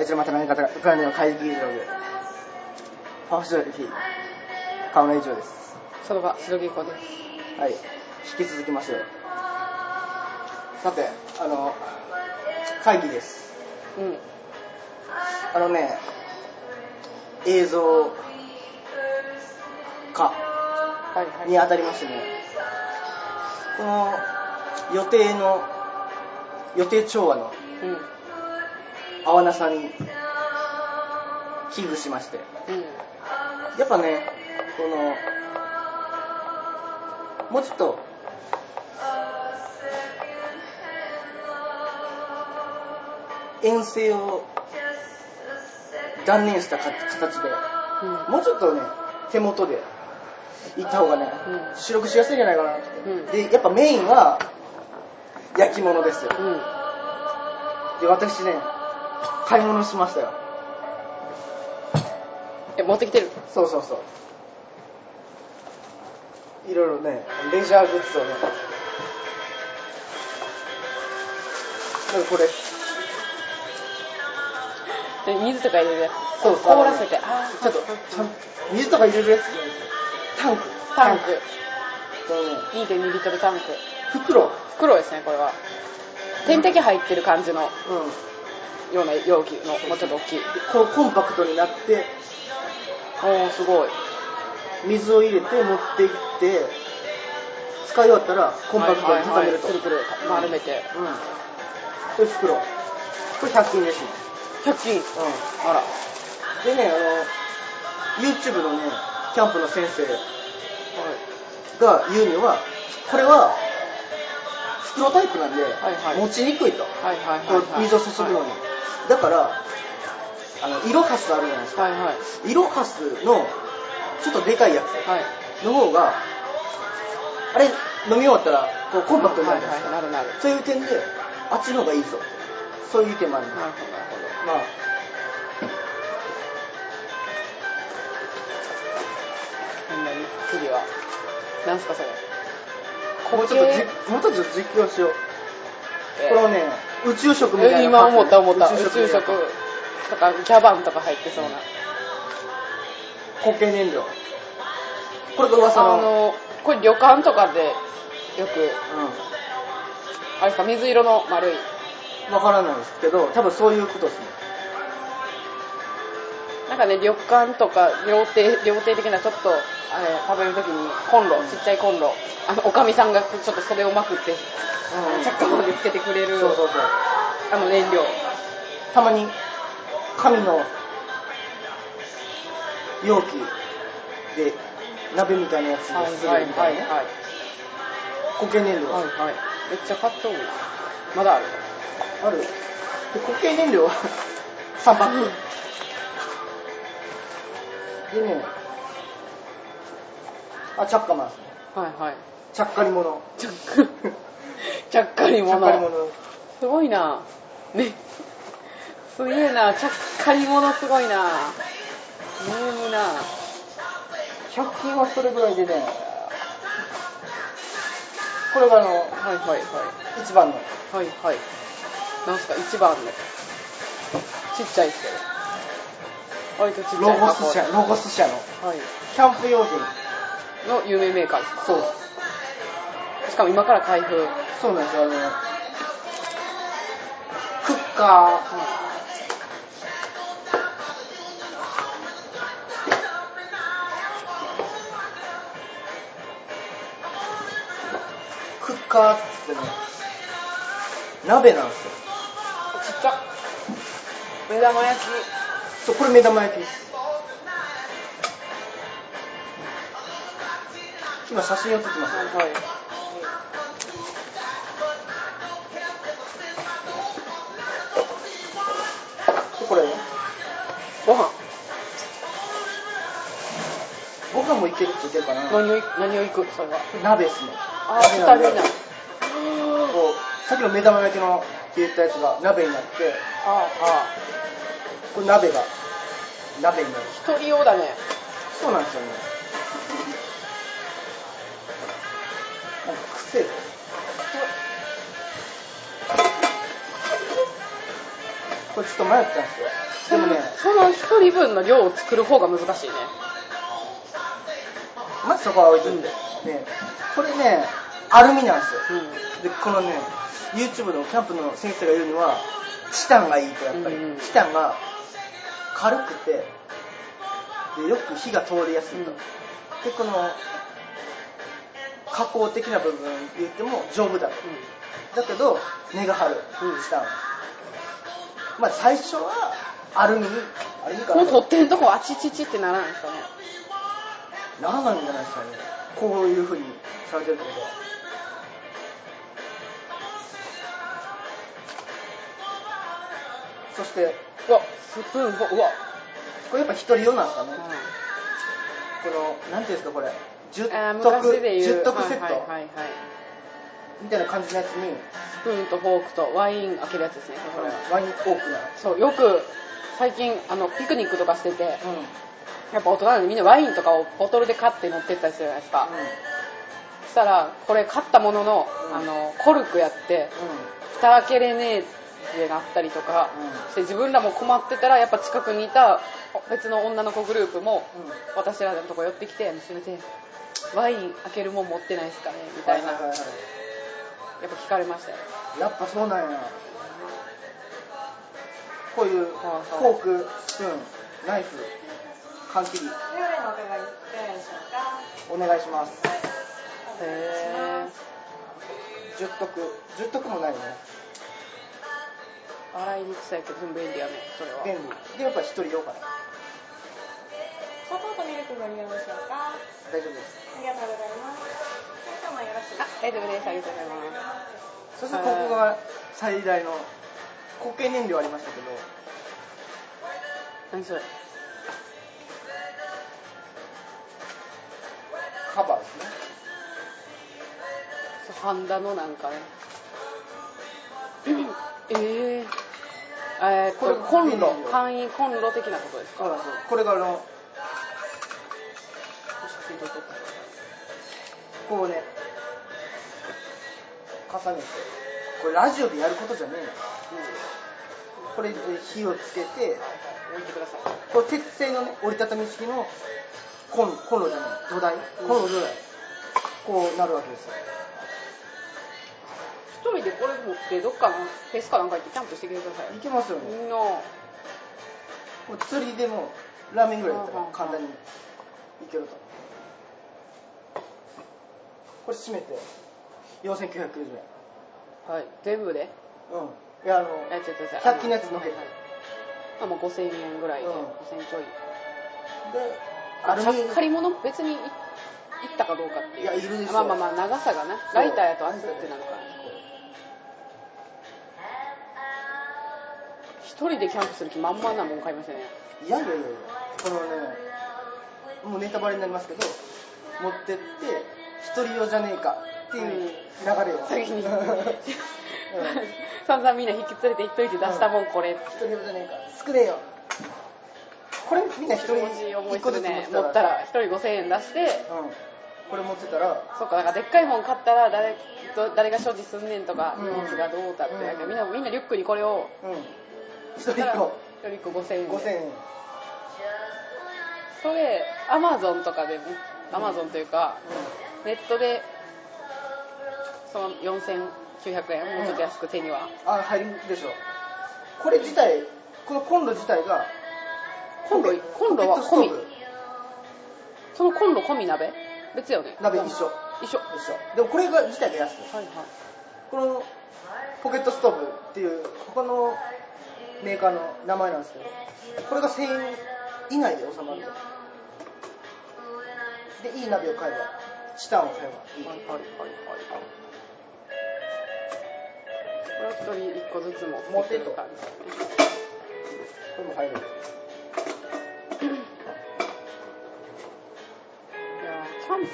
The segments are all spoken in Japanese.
あいつらまた何かウクライナの会議場で。パワーシドリフィー顔の以上です。その場白木子です。はい。引き続きましょうさてあの会議です。うん。あのね映像化はいはい。にあたりましてね。この予定の予定調和のうん合わなさに危惧しまして。うんやっぱねこのもうちょっと遠征を断念したか形でうんもうちょっとね手元で行った方がね、うん主力しやすいんじゃないかなって、うん。でやっぱメインは焼き物ですよ。うん。で私ね買い物しましたよ。え持ってきてる？そうそうそう。いろいろねレジャーグッズをね。なんかこれ。え水とか入れるやつ？そう凍らせて。あー。ちょっとちゃん水とか入れるやつ？タンク。タンク。このね2.2リットルタンク。袋。うん袋ですねこれは。点滴入ってる感じのような容器のもうちょっと大きいこうコンパクトになっておーすごい。水を入れて持っていって使い終わったらコンパクトに畳めると、はいはいはい。くるくる丸めて。うん。これ袋。これ100均ですね。100均。うあら。んでねあの YouTube のねキャンプの先生が言うにはこれは袋タイプなんで、はいはい。持ちにくいと、はいはいはい水を注ぐのに、だからあの色ハスあるじゃないですか。はいはい。色ハスのちょっとでかいやはい。つの方があれ飲み終わったらこうコンパクトになはいるじゃないですか、はいなるなる。そういう点であっちの方がいいぞ。そういう意見もありますなるほどなるほど。まあ。ほんまに次はなんすかそれ。もうちょっとじ固もうちょっと実況しよう、形これをね宇宙食みたいな。え今思った思った。宇宇宙食とかギャバンとか入ってそうな。固形燃料。これが噂の。あのこれ旅館とかでよくうあれですか水色の丸い。んわからないですけど多分そういうことですねなんかね旅館とか料亭料亭的なちょっとあれ食べるときにコンロちっちゃいコンロあのおかみさんがちょっと袖をまくってうん。チャッカーでつけてくれるそうそうそう。あの燃料。たまに紙の容器で鍋みたいなやつはいですはいるみたなね。はいいはい。固形燃料、はいはい。めっちゃ買っとる。なまだある。ある？で固形燃料は3パックでねあチャッカマン。ですねはいはい。ちゃっかり者ちゃっかちゃっかりちゃっかり者者すごいな。ね。すげえな。ちゃっかり者すごいな。ネームな。100均はそれぐらいでね。これがあのはいはいはい。一番の。はいはい。なんすか？一番の。ちっちゃいですけど割とちっちゃいロゴ箱ス社ロゴス社の。はい。キャンプ用品の有名メーカーですか？そう。しかも今から開封。そうなんですよあの。クッカー。クッカーってね鍋なんですよ。ちっちゃ。目玉焼きそうこれ目玉焼きです。今写真を撮ってます。はい。はいでこれご飯。ご飯もいけるって言ってるかな。何をい何をいく？それは。鍋ですね。あなさっきの目玉焼きのって言ったやつが鍋になってああこれ鍋が鍋になる一人用だね。そうなんですよね。なんか癖。これちょっと迷ったんですよ。でもね。その一人分の量を作る方が難しいね。まずそこは置いといて、ね。これねアルミなんですよ。うん。でこのね YouTube のキャンプの先生が言うにはチタンがいいとやっぱり、うんうん。チタンが軽くてでよく火が通りやすいと、うん。でこの加工的な部分言っても丈夫だと、だけど根が張るうん。チタン、まあ最初はアルミアルミかな。この取っ手のとこあちちちってならないですかね？ならないんじゃないですかね。こういう風にされてるってことは。そしてうわスプーンほうわ、これやっぱ一人用なんですかね、うこのなんていうんですかこれ？ん、あ10ー徳昔で言う。10徳セット、はいはいはいはい。みたいな感じのやつに。スプーンとフォークとワイン開けるやつですねこれ。はワインオークなそうよく最近あのピクニックとかしててうん。やっぱ大人なんでみんなワインとかをボトルで買って持ってったりするじゃないですか、そしたらこれ買ったものの,、うん。あのコルクやってう蓋開けれねえってなったりとか、うん。して自分らも困ってたらやっぱ近くにいた別の女の子グループも私らのとこ寄ってきて「すいませんワイン開けるもん持ってないですかね?」みたいな、やっぱ聞かれましたよ。やっぱそうなんや。こういうフはい。ォークスプーンナイフ缶切り。お願いします。へ10徳。10徳もないね。ー洗いにくさやけど全部便利やねそれは。便利。でやっぱ一人用かな砂糖とミルクご利用でしょうか。大丈夫です。ありがとうございます。今日もよろしいですあか大丈夫です。ありがとうございます。そしてここが最大の固形燃料ありましたけど。何それ？カバーですね。そうハンダのなんかね。えー、えー、これコンロ簡易コンロ的なことですか？そうこれがあのこうね重ねてこれラジオでやることじゃねえのこれで火をつけて置いてくださいこれ鉄製のね折りたたみ式のコンコンロじゃない土台コンロ土台こうなるわけですよ一人でこれ持ってどっかのフェスかなんか行ってキャンプしてきてください。いけますよね。みん。なもう釣りでもラーメンぐらいだったらうん簡単にいけるとこれ閉めて4990円。はい。全部で？うん。いやあのえちょっと100均のやつのけ。てあもう5000円ぐらいで、うん。5000ちょい。でアルミ借り物？別にい行ったかどうかっていう。いやいるでしょ。まあまあまあ長さがな。ライターやと熱ってなるから。一人でキャンプする気満々なもん買いましたね。いやいやいやこのねもうネタバレになりますけど持ってって一人用じゃねえかっていう流れを、先に。う ん散々みんな引き連れて行っといて出したもんこれ、一人用じゃねえか少ねえよ。これみんな一人一個ずね持ったたら一人5000円出して。うん。これ持ってたらそっかだからでっかいもん買ったら誰と誰が所持すんねんとかうん。荷物がどうだってうんみんなみんなリュックにこれをうん一人一個一人一個5000円。で5000円。それアマゾンとかでねアマゾンというかネットでその4900円もうちょっと安く手には、あ入るでしょ。これ自体このコンロ自体がコンロコンロは込み。そのコンロ込み鍋？別よね。鍋一緒。一緒。は一緒。でもこれが自体が安い。いはい。このポケットストーブっていう他のメーカーの名前なんですけどこれが1000円以内で収まると。でいい鍋を買えばチタンを買えば。いいはいはいはい。はいこれを一人一個ずつ持ってくる感じですね。これも入る。いやキャンプ。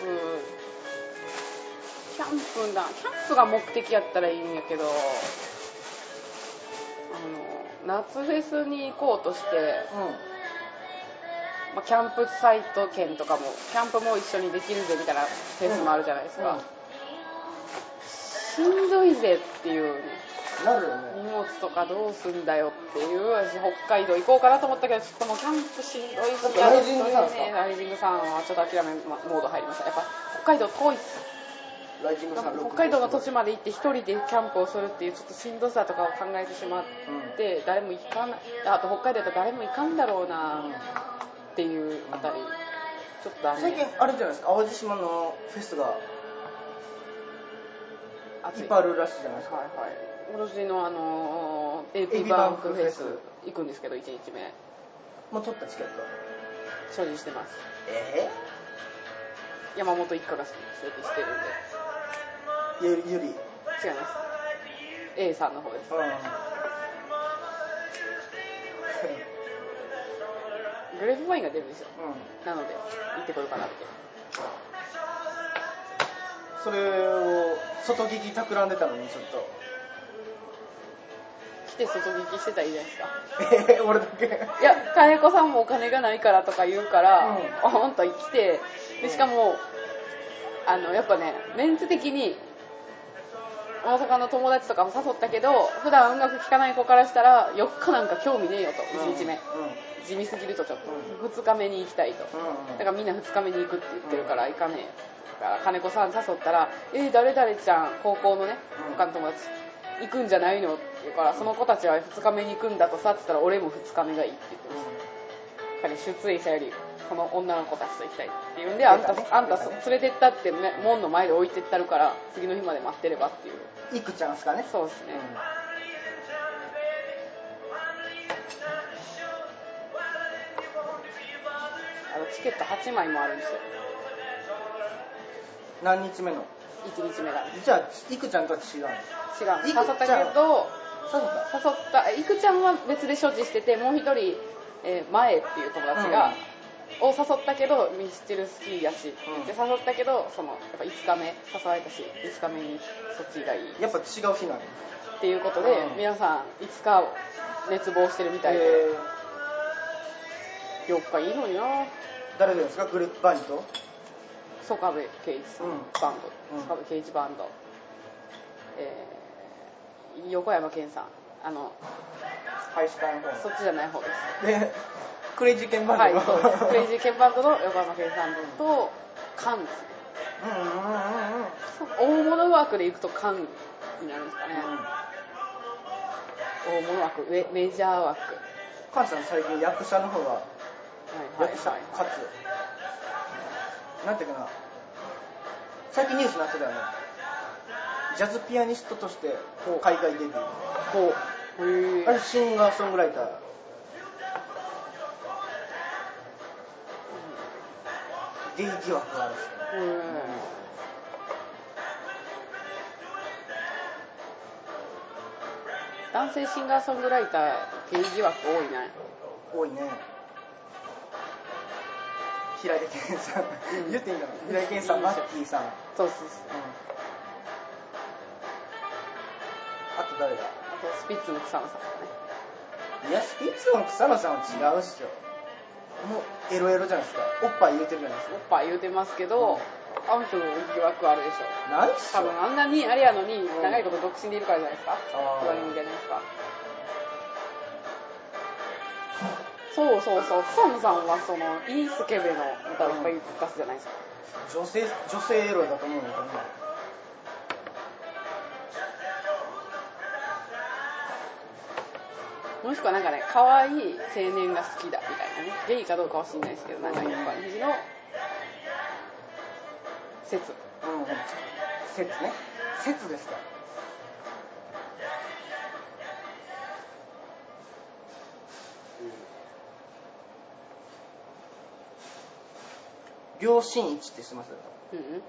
キャンプだ。キャンプが目的やったらいいんやけどあの夏フェスに行こうとして、まあ、キャンプサイト券とかもキャンプも一緒にできるぜみたいなフェスもあるじゃないですか、しんどいぜっていうね。なるよ荷ね。物とかどうすんだよっていう私北海道行こうかなと思ったけどちょっともうキャンプしんどいしライジングさんはちょっと諦めモード入りました。やっぱ北海道遠いっす北海道の土地まで行って一人でキャンプをするっていうちょっとしんどさとかを考えてしまって、誰も行かない。あと北海道だと誰も行かんだろうなっていうあたり。ちょっとあ最近あれじゃないですか？淡路島のフェスがい。っぱいあるらしいじゃないですか。はいはい。今年のあの AP ビババンクフェス行くんですけど1日目。もう取ったチケット所持してます。え山本一家が所持してるんで。えゆりゆり違います。A さんの方です。うん。グレープワインが出るんですよ。うん。なので行ってこようかなって。それを外聞き企んでたのにちょっと。来て外聞きしてたらいいじゃないですか。えー、俺だけ。いや金子さんもお金がないからとか言うから、うん。あほんと来て。でしかもあのやっぱねメンツ的に大阪の友達とかも誘ったけど普段音楽聴かない子からしたら4日なんか興味ねえよと1日目、地味すぎるとちょっと、2日目に行きたいと、だからみんな2日目に行くって言ってるから行かねえ。だから金子さん誘ったら「えー、誰々ちゃん高校のねうん。他の友達行くんじゃないの?」って言うから「その子たちは2日目に行くんだとさ」って言ったら「俺も2日目がいい」って言ってましたやっぱり出演者よりこの女の子たちと行きたいっていうんであんたあんた連れてったってね門の前で置いてったるから次の日まで待ってればっていう。いくちゃんすかね。そうですね、あのチケット8枚もあるんですよ。何日目の？1日目がじゃあいくちゃんとは違うの？違う。誘ったけどそうだ誘ったいくちゃんは別で所持しててもう一人、えー前っていう友達が、を誘ったけどミスチル好きやし、うん。で誘ったけどそのやっぱ5日目誘われたし5日目にそっちがいい。やっぱ違う日なのっていうことで、うん。皆さんいつか熱望してるみたいで、え4日いいのにな。ー、誰ですか？グループバンド？曽我部圭一さん、うん。バンド。うん。曽我部圭一バンド、えー横山健さんあの配信会の方そっちじゃない方です。でクレイジーケンバンドはいのそうです。クレイジーケンバンドの横山健さんとカンうんうんうんうん大物枠でいくとカンになるんですかね、大物枠メメジャー枠。カンさん最近役者の方がはいはい役者はい。かつ。なんていうかな。最近ニュースになってたよね。ジャズピアニストとして海外デビュー。こうあれシンガーソングライター。ゲイ疑惑があるん。ですよ男性シンガーソングライターゲイ疑惑多いね。多いね。平井堅さん、うん。言っていいんだろう平井堅さんマッキーさん、うん、そうそう。そうあと誰だ？あとスピッツの草野さんもね。いやスピッツの草野さんは違うっしょ。もうエロエロじゃないですか。おっぱい言うてるじゃないですおっぱい言うてますけど、あの人の疑惑あるでしょ。かないっしょ。多分あんなにあれやのにん。長いこと独身でいるからじゃないですか。あー。言われるんじゃないですかそうそうそう。草野さんはそのいいスケベの歌をいっぱい出すじゃないですか。女性女性エロだと思うんだけどねもしくはなんかね可愛い青年が好きだみたいなねゲイかどうかは知んないですけどなんかいう感じの説。うん。うん説ね。説ですか。両親市って知ってます？うんうん。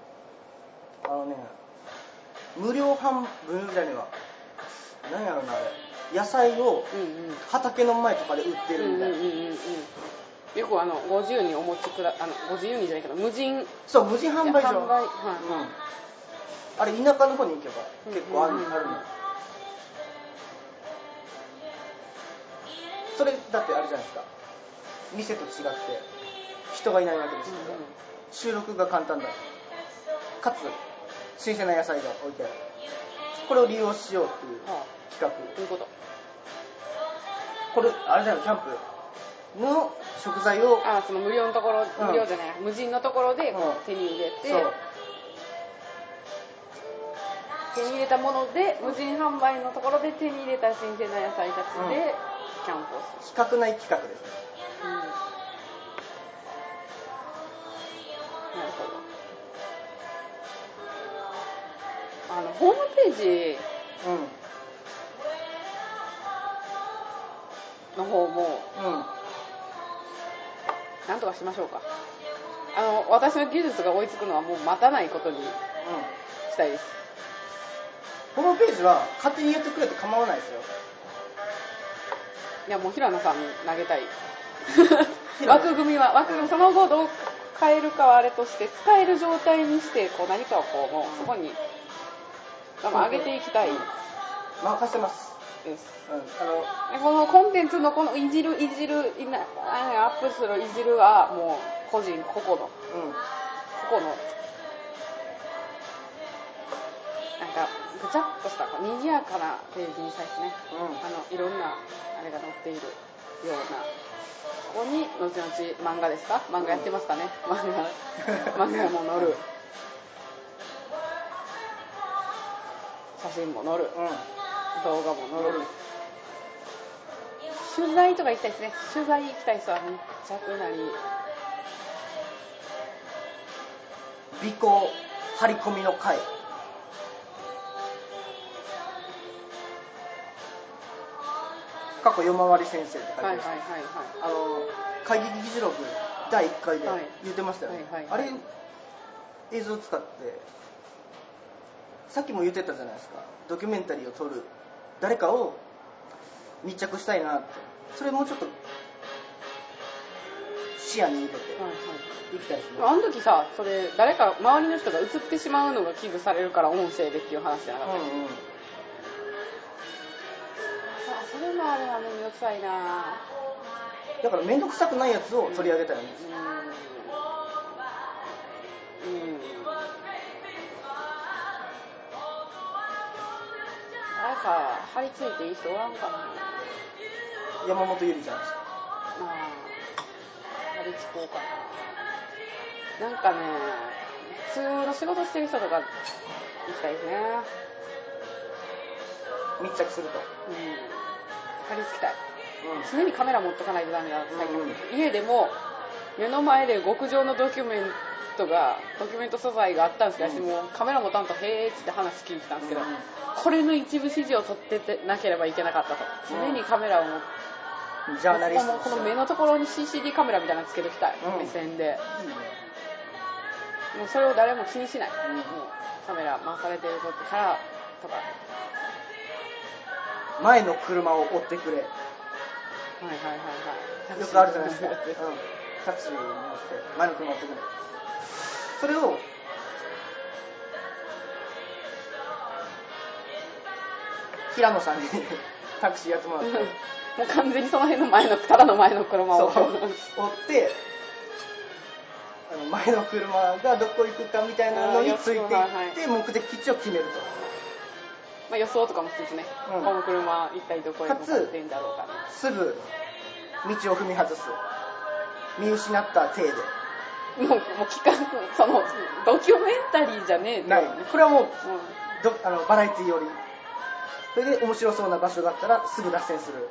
あのね無料販売じゃねえわ何やろなあれ野菜を畑の前とかで売ってるみたいな、うんよくあのご自由にお持ちくだあのご自由にじゃないけど無人。そう無人販売所。販売はい。うん。あれ田舎の方に行けば結構ある,、うんあるの。それだってあれじゃないですか。店と違って人がいないわけですから、うんうん。収録が簡単だ。かつ新鮮な野菜が置いてある。これを利用しようっていうは企画。どういうことこれ、あれだよ、キャンプ。の食材を、あその無料のところ、うん。無料じゃない。無人のところで手に入れて、手に入れたもので無人販売のところで手に入れた新鮮な野菜たちうん。でキャンプをす企画内企画ですね。る、うん。なるほど。あのホームページの方もうん。うん。なんとかしましょうかあの私の技術が追いつくのはもう待たないことにしたいですホームページは勝手に言ってくれて構わないですよ。いやもう平野さんに投げたい枠組みは枠組みその後どう変えるかはあれとして使える状態にしてこう何かをこうもうそこにまあ上げていきたい任せます。です。うん。あの、でこのコンテンツのこのいじるいじるいなあアップするいじるはもう個人個々のうん。個々の。なんかぐちゃっとしたこう賑やかなページにしたいですねうん。あのいろんなあれが載っているような。ここに後々漫画ですか？漫画やってますかね？漫画。漫画も載る。写真も載る。うん。動画も載る取材とか行きたいですね取材行きたい人は密着なり尾行、張り込みの会。過去夜回り先生って書いてはいはいはい。はいあの、会議議事録第1回ではい言ってましたよね。はいはいはいあれ、映像使って、さっきも言ってたじゃないですか。ドキュメンタリーを撮る。誰かを密着したいなって。それもうちょっと視野に入れてはいはいいきたいですね。あの時さそれ誰か周りの人が映ってしまうのが危惧されるから音声でっていう話じゃなかった、うんうそれもあれはめんどくさいなだから面倒くさくないやつを取り上げたよね。うんうん誰か張り付いていい人おらんかな。山本ゆりじゃないですか。まあ張り付こうかな。なんかね普通の仕事してる人とか行きたいですね。密着すると。うん。張り付きたい。うん。常にカメラ持っとかないとダメだ最近、うん。家でも目の前で極上のドキュメントがドキュメント素材があったんですけど、うん。私もうカメラ持たんとへーっつって話聞いてたんですけど、うん。これの一部指示を取っててなければいけなかったと。常にカメラを持って、ジャーナリスト。この目のところに CCD カメラみたいなのつけておきたい、うん。目線で。もうそれを誰も気にしない、うん。もうカメラ回されてる時からとか。前の車を追ってくれ。よはいはいはいはい。くあるじゃないですか。うん。タクシーに乗って、前の車を追ってくれ。それを、平野さんに タクシーやってもらって、も う完全にその辺の前のただの前の車を。追って、あの前の車がどこ行くかみたいなのについていって、目的地を決めると。まあ、予想とかも一つね、うん。この車一体どこへ向かってんだろうかね。すぐ道を踏み外す。見失った体で。もうもう企画そのドキュメンタリーじゃねえない。これはもううんどあのバラエティより。それで面白そうな場所があったらすぐ脱線する。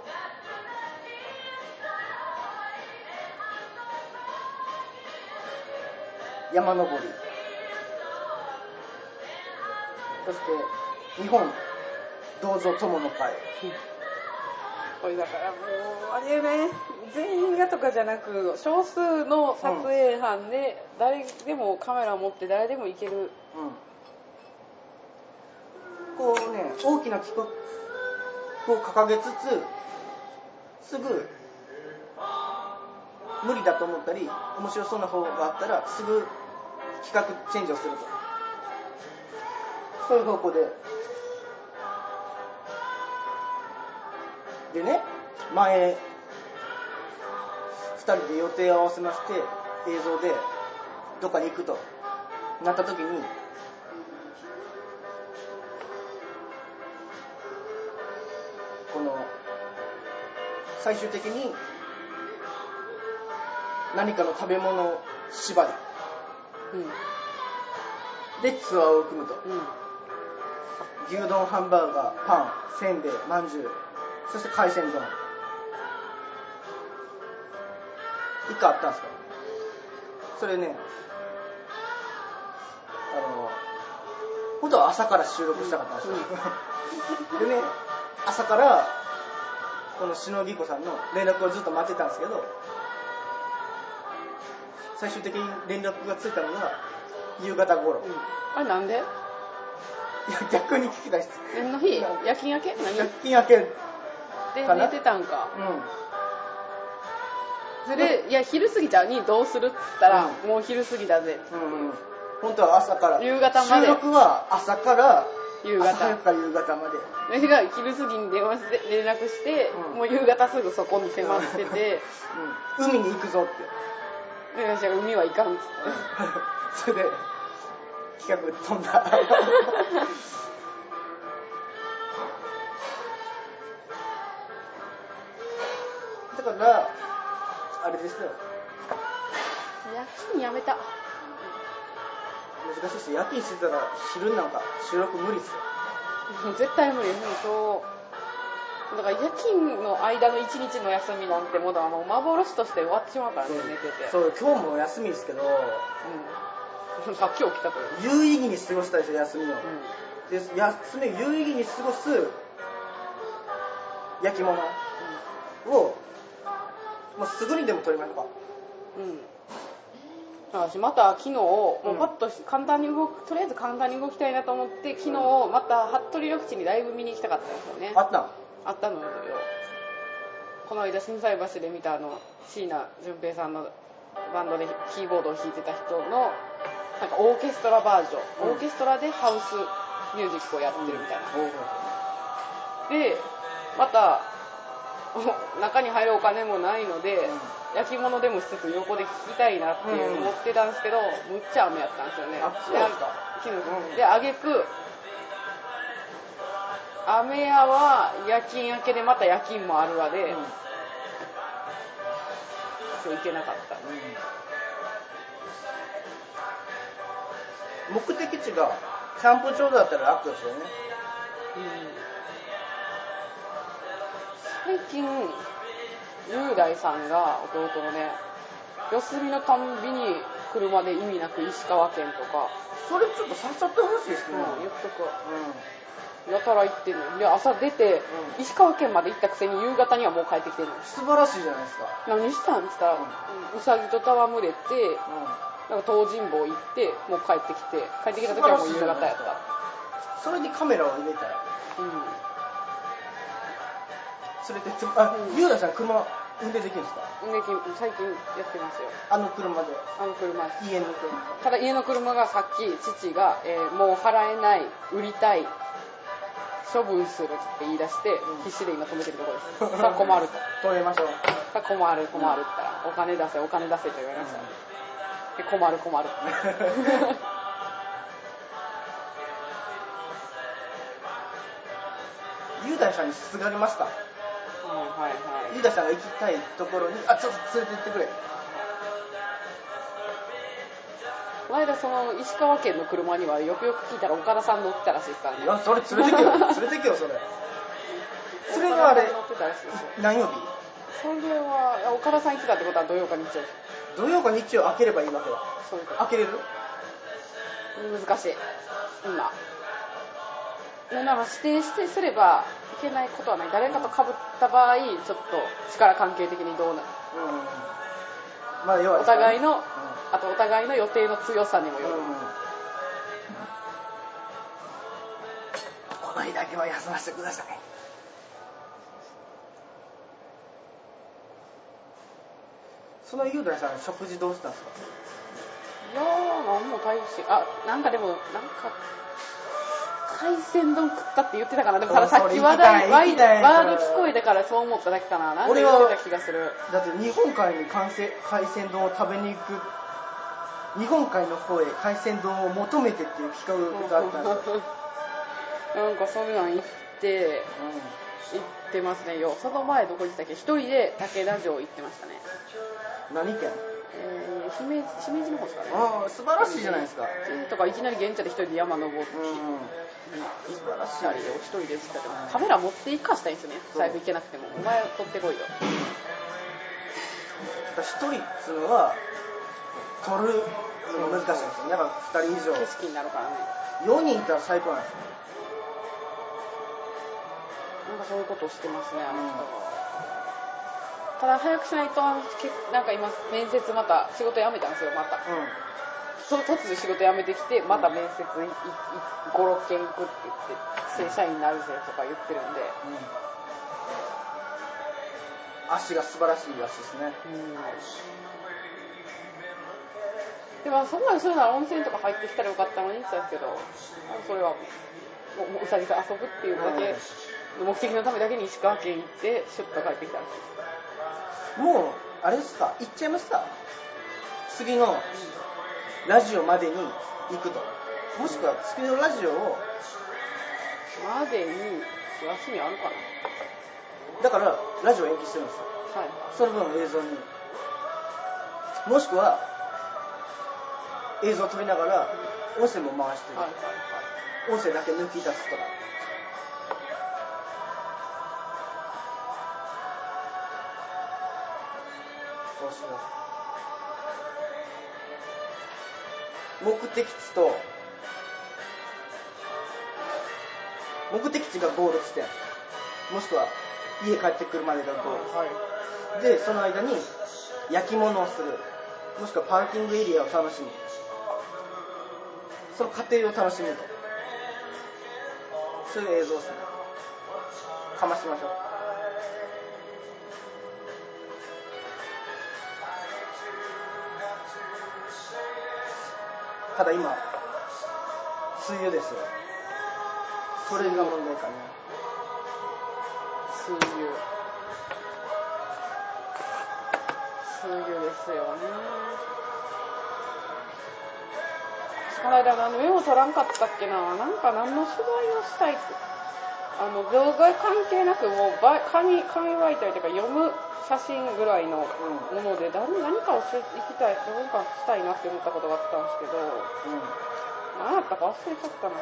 山登り。そして、日本銅像友の会。これだからもうあれね全員がとかじゃなく少数の撮影班で誰でもカメラを持って誰でも行けるうん。こうね、大きな企画を掲げつつ、すぐ、無理だと思ったり、面白そうな方があったら、すぐ企画チェンジをすると。そういう方向で。でね、前、二人で予定を合わせまして、映像でどっかに行くと。なった時に、この最終的に何かの食べ物縛り。うん。でツアーを組むと。うん。牛丼ハンバーガーパンせんべいまんじゅうそして海鮮丼。一個あったんですか？それねあの本当は朝から収録したかったんですよ、でね朝からこの篠木子さんの連絡をずっと待ってたんですけど最終的に連絡がついたのが夕方頃、いあれなんで？や逆に聞きたいです。何の日？夜勤明け？何？夜勤明けでかな。寝てたんか。うん。それでいや昼過ぎちゃう？にどうする？っつったら、うもう昼過ぎだぜ。うんうん。本当は朝から。夕方まで。収録は朝から夕方。朝早くから夕方まで。私が昼過ぎに電話して連絡して、うん。もう夕方すぐそこに迫っててうん。海に行くぞって。で私が海は行かんっつって。それで企画飛んだ だからあれですよ。夜勤やめた。難しいし夜勤してたら昼なんか収録無理っすよ。絶対無理。そう。だから夜勤の間の一日の休みなんてもうだもう幻として終わってしまうからね寝てて。そう今日も休みですけどうん。さっき起きたとよ有意義に過ごしたいですよ休みを、うで休みを有意義に過ごす焼き物をもうすぐにでも撮りましょうかんうん私また昨日もうパッとし簡単に動くとりあえず簡単に動きたいなと思って昨日また服部緑地にライブ見に行きたかったんですよね。あった。んあったの。よこの間心斎橋で見たあの椎名淳平さんのバンドでキーボードを弾いてた人のなんかオーケストラバージョン、うん。オーケストラでハウスミュージックをやってるみたいな、でまたお中に入るお金もないので、焼き物でもしつつ横で聞きたいなっていう思ってたんですけど、むっちゃ雨やったんですよね。あそうですか？であげく雨屋は夜勤明けでまた夜勤もあるわで、うん。今日行けなかった。目的地がキャンプ場だったら楽ですよね最近雄大さんが弟のね休みのたんびに車で意味なく石川県とか、それちょっとさっさってほしいですうんね、言っとくうん。やたら行ってんので朝出て、うん。石川県まで行ったくせに夕方にはもう帰ってきてるの素晴らしいじゃないですか、何したん？って言ったら、うさぎと戯れてなんか東尋坊行ってもう帰ってきて。帰ってきた時はもう夕方やった。それにカメラを入れたら。うんそれであうん。ゆうださん車運転できるんですか？で最近やってますよ。あの車で。あの車。家の車ただ家の車がさっき父が、えーもう払えない売りたい処分するって言い出して、うん。必死で今止めてるところです。さあ困ると。止めましょう。さあ困る困るって言ったらお金出せお金出せと言われました、で困る困る ゆうださんにすがりますかはいはいはい。ゆうださんが行きたいところにあちょっと連れて行ってくれ。この間その石川県の車にはよくよく聞いたら岡田さん乗ってたらしいですからね。いやそれ連れてけよ。連れてけよそれ。それがあれ何曜日それは岡田さん行ってたってことは土曜か日曜。土曜か日曜開ければいいわけだ。そういうこ開けれる？と難しい。今。でなんか指定してすればいけないことはない。誰かと被った場合ちょっと力関係的にどうなる？うん。まあ要はお互いのうん。あとお互いの予定の強さにもよる、うん。この日だけは休ませてください。その雄大さん食事どうしたんですか？いやーなんも大しあなんかでもなんか海鮮丼食ったって言ってたかな。でもたださっき話題ワイワード聞こえたからそう思っただけかな。なんか俺は言ってた気がする。だって日本海に海鮮海鮮丼を食べに行く日本海の方へ海鮮丼を求めてっていう企画があったんですよ、なんかそんなん行って行っってますね。よ。その前どこ行ってたっけ？一人で武田城行ってましたね。何県？えー、姫路姫路の方ですかね。ああ素晴らしいじゃないですか。とかいきなり現地で一人で山登って、うん素晴らしい。あれを一人でずっとカメラ持っていかしたいんですよね。財布行けなくても。お前撮ってこいよ。一人っつうのは撮るのが難しいんですよやっぱ2人以上。景色になるからね。4人いたら最高なんですよなんかそういうことをしてますねあの人は。ただ早くしないとなんか今面接また仕事辞めたんですよまた。うんその突如仕事辞めてきてまた面接56件行くって言って正社員になるぜとか言ってるんで。足が素晴らしいらしいですね。でもそこまでするなら温泉とか入ってきたらよかったのにって言ったんですけどそれはもうさぎと遊ぶっていうだけ目的のためだけに石川県行ってシュッと帰ってきたんですもうあれですか？行っちゃいますか次のラジオまでに行くと。もしくは次のラジオを。までに休みあるかな？だからラジオ延期してるんですよ。はい。その分映像に。もしくは映像を撮りながら音声も回してる、はいはい。音声だけ抜き出すとか。そうします目的地と目的地がゴール地点。もしくは家帰ってくるまでがゴール。はい。でその間に焼き物をする。もしくはパーキングエリアを楽しむ。その過程を楽しむと。そういう映像ですね。かましましょうただ今梅雨です。よそれが問題かね。水牛水牛ですよね。この間何メモ取らんかったっけな。なんか何の取材をしたいって。あの動画関係なくもうば紙紙媒体というか読む写真ぐらいのもので誰何かをしていきたい何かしたいなって思ったことがあったんですけどうん。何やったか忘れちゃったな。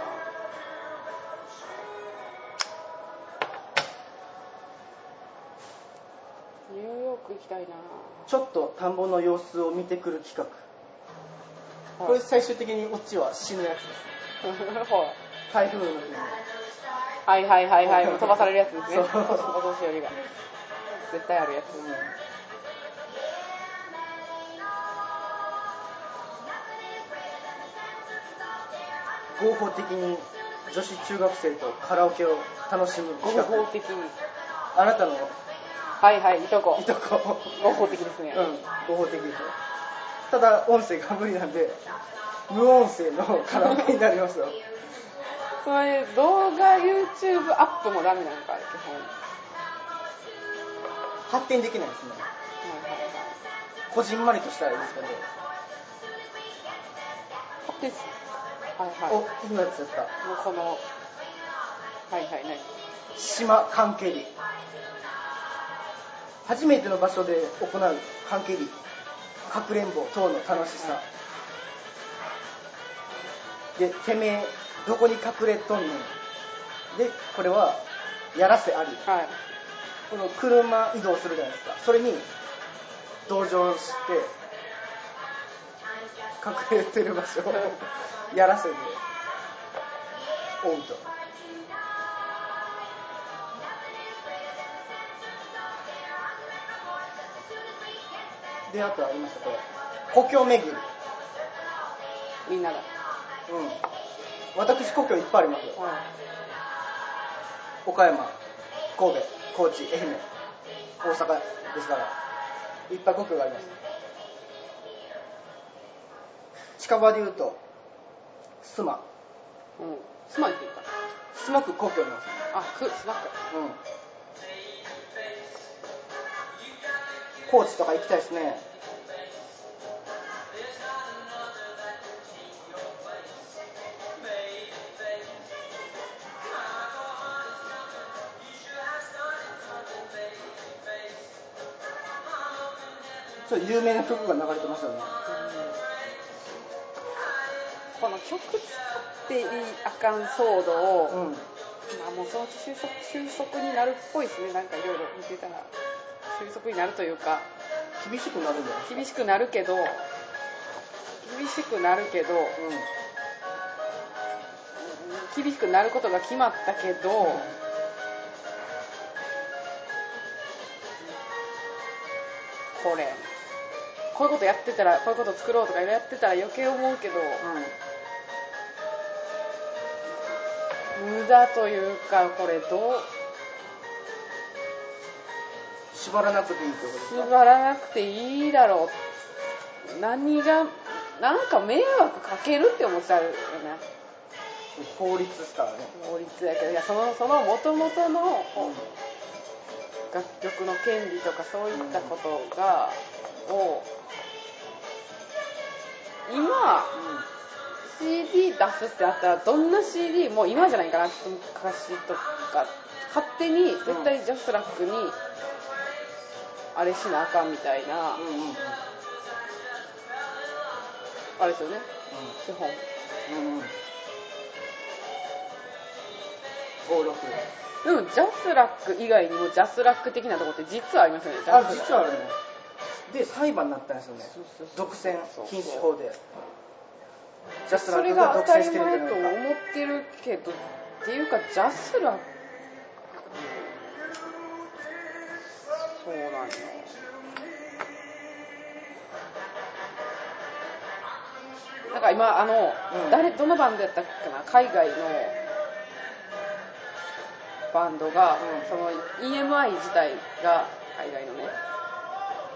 ニューヨーク行きたいな。ちょっと田んぼの様子を見てくる企画。これ最終的にオチは死ぬやつです。台風の日に。はいはいはいはい、飛ばされるやつですね。お年寄りが。絶対あるやつ。合法的に女子中学生とカラオケを楽しむ合企画法的に。あなたの？はいはい、いとこい。とこ合法的ですね。うん合法的ですよただ音声が無理なんで無音声のカラオケになりますよそれ、動画 YouTube アップもダメなのか、基本。発展できないですねはいはいはい。こじんまりとしたらいいですけどです。はいはい。おも今やつやったうこの、はいはいね。島関係り初めての場所で行う関係りかくれんぼ等の楽しさでてめえどこに隠れとんねんでこれはやらせありはい。この車移動するじゃないですか。それに同乗して隠れてる場所をやらせで追うと。であとありましたこれ。故郷巡り。みんなが。うん。私故郷いっぱいありますよ。は岡山神戸高知愛媛大阪ですからいっぱい故郷があります近場で言うと須磨い。うん。スマイって言った。須磨区故郷なんですよあ、く、スマック。うん高知とか行きたいですねそう有名な曲が流れてましたよね。この曲使っていいあかん騒動を、うん。まあもうそのうち収束収束になるっぽいですね。なんかいろいろ見てたら。収束になるというか。厳しくなるんじゃないですか厳しくなるけど。厳しくなるけど。厳しくなることが決まったけど、これこういうことやってたらこういうこと作ろうとかやってたら余計思うけど、無駄というかこれどう？縛らなくていいってことですか？縛らなくていいだろう。何がなんか迷惑かけるって思っちゃうよね。法律ですからね。法律やけどいやそのその元々の楽曲の権利とかそういったことが、を今 CD 出すってあったらどんな CD も今じゃないかな昔とか。勝手に絶対ジャスラックにあれしなあかんみたいな、うんうん。うんあれですよね。基本。うんうん。でもジャスラック以外にもジャスラック的なとこって実はありますよね。ジあ実はあるねで裁判になったんですよね。独占禁止法でジャスラそれックが独占してるんじとないか思ってるけど。っていうかジャスラックそうなんよ。なんか今あの、うん。誰どのバンドやったっけな？海外のバンドが、うん。その EMI 自体が海外のね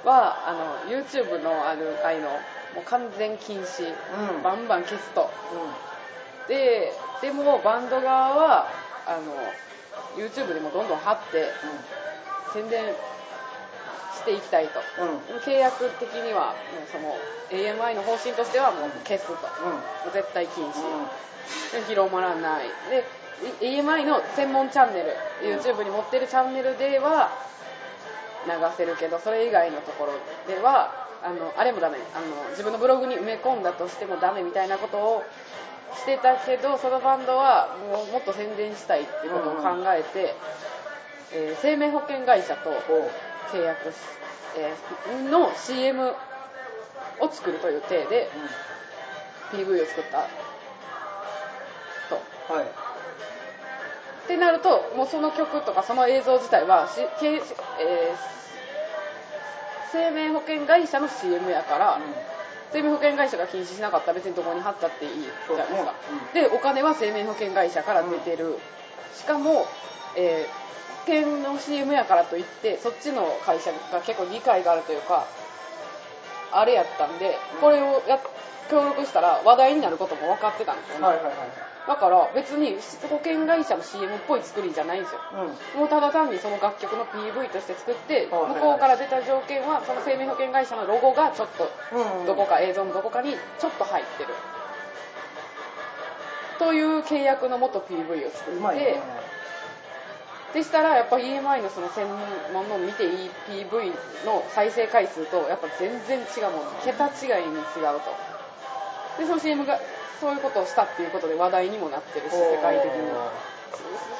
はあの YouTube のあるああいうのもう完全禁止、うん。バンバン消すと。うででもバンド側はあの YouTube でもどんどん貼って宣伝していきたいと。契約的にはもうその AMI の方針としてはもう消すと。絶対禁止。で広まらない。でい AMI の専門チャンネル YouTube に持ってるチャンネルでは流せるけどそれ以外のところではあのあれもダメあの自分のブログに埋め込んだとしてもダメみたいなことをしてたけどそのバンドはもうもっと宣伝したいっていうことを考えて、えー生命保険会社と契約し、えーの CM を作るという体で PV を作ったと。はいってなるともうその曲とかその映像自体はし、けえー生命保険会社の CM やから、生命保険会社が禁止しなかったら別にどこに貼ったっていいじゃないですか、でお金は生命保険会社から出てる、しかも、えー保険の CM やからといってそっちの会社が結構理解があるというかあれやったんでこれをや協力したら話題になることも分かってたんですよね、はいはいはいだから別に保険会社の CM っぽい作りじゃないんですよ。もうただ単にその楽曲の PV として作って向はいこうから出た条件はその生命保険会社のロゴがちょっとうん。うんどこか映像のどこかにちょっと入ってる。という契約のもと PV を作ってでしたらやっぱ EMI のその専門の見ていい PV の再生回数とやっぱ全然違うもん桁違いに違うと。でその CM がそういうことをしたっていうことで話題にもなってるし世界的に。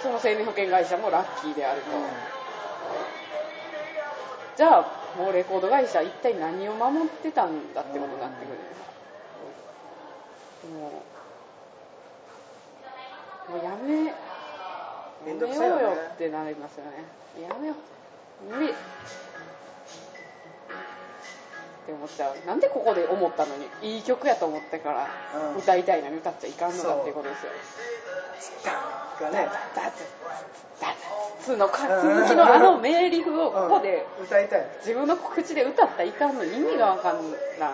その生命保険会社もラッキーであると、じゃあもうレコード会社一体何を守ってたんだってことになってくるもうもうやめやめようよってなりますよね。やめよう。無理って思っちゃう。なんでここで思ったのにいい曲やと思ってからうん。歌いたいのに歌っちゃいかんのだっていうことですよ。がね。ダッダッツのか続きのあの名リフをここでうん歌いたい。自分の口で歌ったらいかんの意味がわかんらん。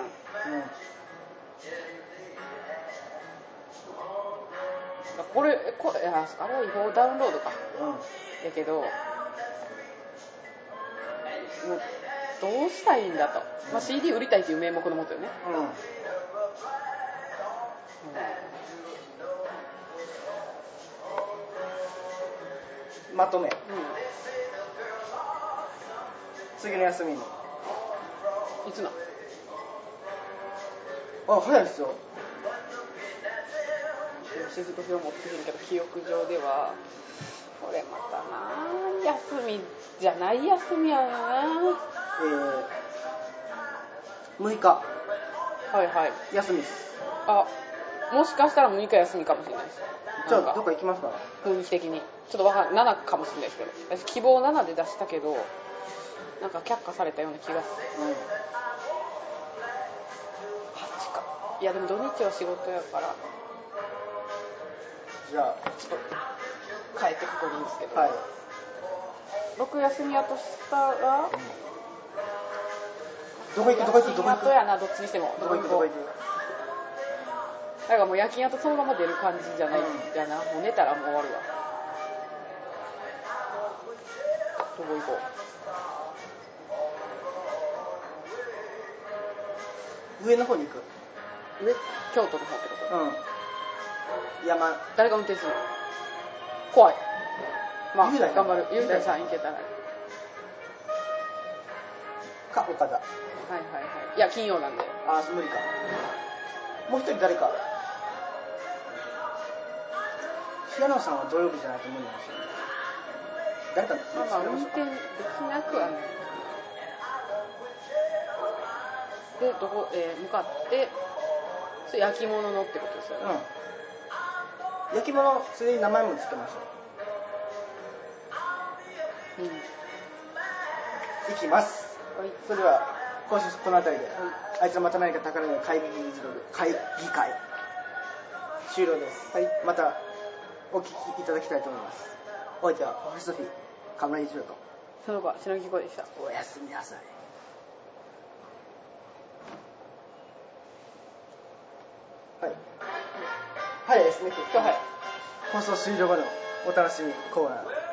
これこれああれは違法ダウンロードか。うん。うんやけどもうどうしたいんだと、まあ、CD 売りたいという名目のもとよね、うん。まとめ。う次の休みに。いつなあ早いっすよ。雫表持ってくるけど記憶上では。これまたな休みじゃない休みやなえー、6日。はいはい。休みっす。あもしかしたら6日休みかもしれないです。なんじゃあどっか行きますか？雰囲気的に。ちょっとわかん7かもしれないです。けど私希望7で出したけどなんか却下されたような気がする。うん。8か。いやでも土日は仕事やから。じゃちょっと帰ってここでいいんですけど、あはい。6休みやとしたらどこ行く？どこ行く？どこ行く？やなどっちにしても。どこ行く？どこ行く？だからもう夜勤やとそのまま出る感じじゃない、うんじゃな？もう寝たらもう終わるわ。どこ行こ上の方に行く？う上？京都の方ってこと？うん。山。誰が運転するの？怖い。まあ頑張る。雄大さん行けたら。はいか岡田はいはいい。や金曜なんで。あー無理か。もう一人誰か。平野さんは土曜日じゃないと無理なんですよね。誰か？まあまあ運転できなくはない。でどこ、えー向かってそれ焼き物のってことですよね、うん。焼き物ついでに名前も付けましょううん。行きます。はい。それでは今週この辺りで、あいつはまた何か宝の会議議事録会議会。終了です、はい、またお聞きいただきたいと思います。お相手は星ソフィー河村一郎と。その子は篠木子でした。おやすみなさい。はい。はいですね。今日はい。放送終了後のお楽しみコーナー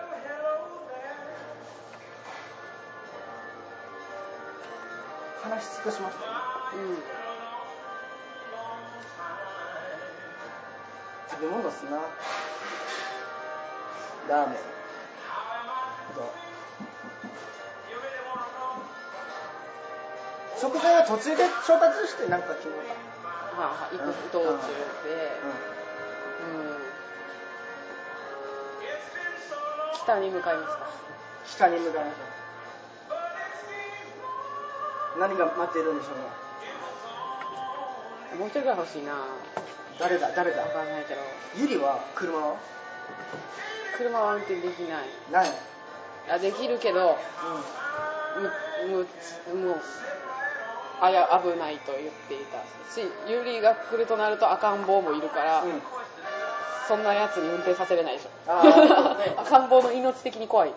し尽くしましたねうん。食べ物っすな。ラーメン。と。食材は途中で調達してなんか決めようかまあ行く道中で。うん。うん。北に向かいました北に向かいましょう何が待っているんでしょうね。もう一人ぐらい欲しいな。誰だ？誰だ？わかんないけど。ゆりは車は？車は運転できない。ないあできるけどむむもうあや危ないと言っていた。しユリが来るとなると赤ん坊もいるから、うん、うん、そんなやつに運転させれないでしょ。赤ん坊の命的に怖い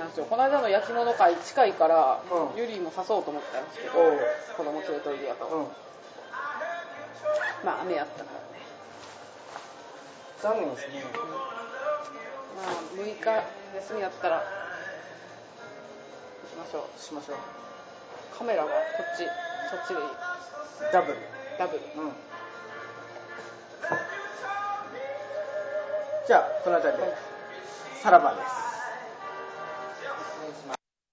なんですよ。この間の焼き物会近いから、うん。ユリも誘おうと思ったんですけどおう子供連れといでやと、うん。まあ雨やったからね。残念ですね。まあ6日休みやったら行きましょう。しましょう。カメラはこっちそっちでいい。ダブル。ダブル。うん。じゃあこの辺りで、はい。さらばです